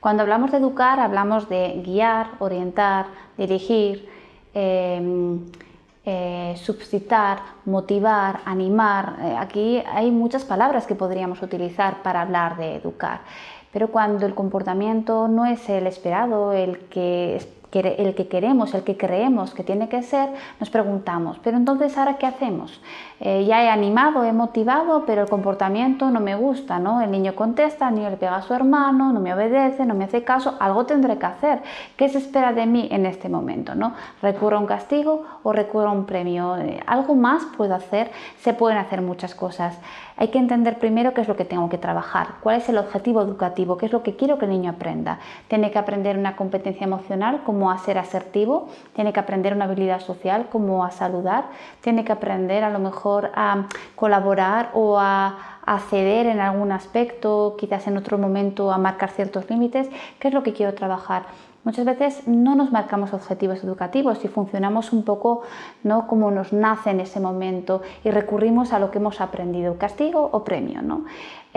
Cuando hablamos de educar, hablamos de guiar, orientar, dirigir, em, eh, suscitar, motivar, animar. Eh, aquí hay muchas palabras que podríamos utilizar para hablar de educar. Pero cuando el comportamiento no es el esperado, el que el que queremos, el que creemos que tiene que ser, nos preguntamos, pero entonces ahora qué hacemos? Eh, ya he animado, he motivado, pero el comportamiento no me gusta, ¿no? El niño contesta, el niño le pega a su hermano, no me obedece, no me hace caso, algo tendré que hacer. ¿Qué se espera de mí en este momento, ¿no? ¿Recurro a un castigo o recurro a un premio? Eh, ¿Algo más puedo hacer? Se pueden hacer muchas cosas. Hay que entender primero qué es lo que tengo que trabajar, cuál es el objetivo educativo, qué es lo que quiero que el niño aprenda. Tiene que aprender una competencia emocional como a ser asertivo, tiene que aprender una habilidad social como a saludar, tiene que aprender a lo mejor a colaborar o a ceder en algún aspecto, quizás en otro momento a marcar ciertos límites, qué es lo que quiero trabajar. Muchas veces no nos marcamos objetivos educativos y funcionamos un poco ¿no? como nos nace en ese momento y recurrimos a lo que hemos aprendido, castigo o premio. ¿no?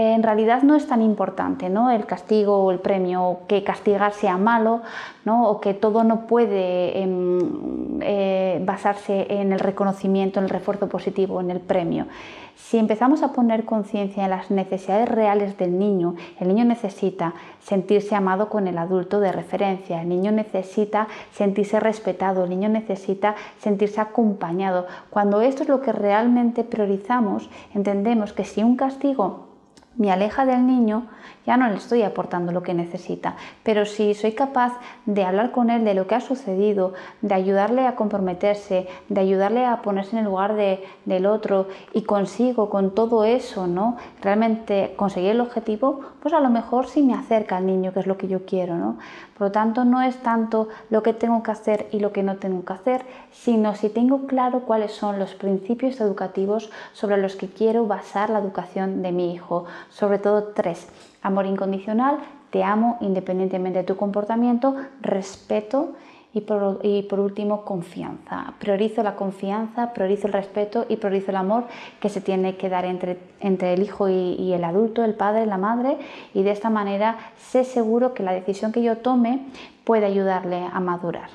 En realidad no es tan importante ¿no? el castigo o el premio, que castigar sea malo ¿no? o que todo no puede em, eh, basarse en el reconocimiento, en el refuerzo positivo, en el premio. Si empezamos a poner conciencia en las necesidades reales del niño, el niño necesita sentirse amado con el adulto de referencia, el niño necesita sentirse respetado, el niño necesita sentirse acompañado. Cuando esto es lo que realmente priorizamos, entendemos que si un castigo me aleja del niño, ya no le estoy aportando lo que necesita. Pero si soy capaz de hablar con él de lo que ha sucedido, de ayudarle a comprometerse, de ayudarle a ponerse en el lugar del otro y consigo con todo eso, ¿no? Realmente conseguir el objetivo, pues a lo mejor sí me acerca al niño, que es lo que yo quiero, ¿no? Por lo tanto, no es tanto lo que tengo que hacer y lo que no tengo que hacer, sino si tengo claro cuáles son los principios educativos sobre los que quiero basar la educación de mi hijo, sobre todo tres Amor incondicional, te amo independientemente de tu comportamiento, respeto y por, último confianza. Priorizo la confianza, priorizo el respeto y priorizo el amor que se tiene que dar entre, entre el hijo y, y el adulto, el padre, la madre y de esta manera sé seguro que la decisión que yo tome puede ayudarle a madurar.